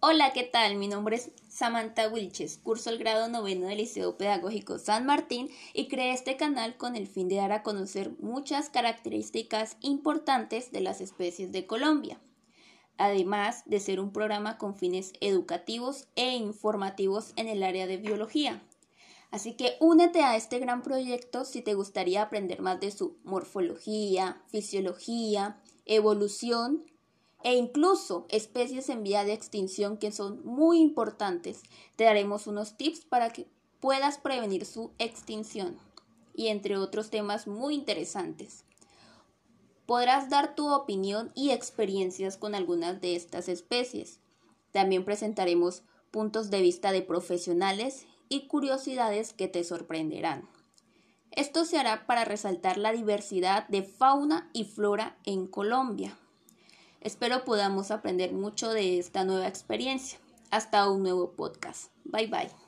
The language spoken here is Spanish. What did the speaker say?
Hola, ¿qué tal? Mi nombre es Samantha Wilches, curso el grado noveno del Liceo Pedagógico San Martín y creé este canal con el fin de dar a conocer muchas características importantes de las especies de Colombia, además de ser un programa con fines educativos e informativos en el área de biología. Así que únete a este gran proyecto si te gustaría aprender más de su morfología, fisiología, evolución e incluso especies en vía de extinción que son muy importantes. Te daremos unos tips para que puedas prevenir su extinción y entre otros temas muy interesantes. Podrás dar tu opinión y experiencias con algunas de estas especies. También presentaremos puntos de vista de profesionales y curiosidades que te sorprenderán. Esto se hará para resaltar la diversidad de fauna y flora en Colombia. Espero podamos aprender mucho de esta nueva experiencia. Hasta un nuevo podcast. Bye bye.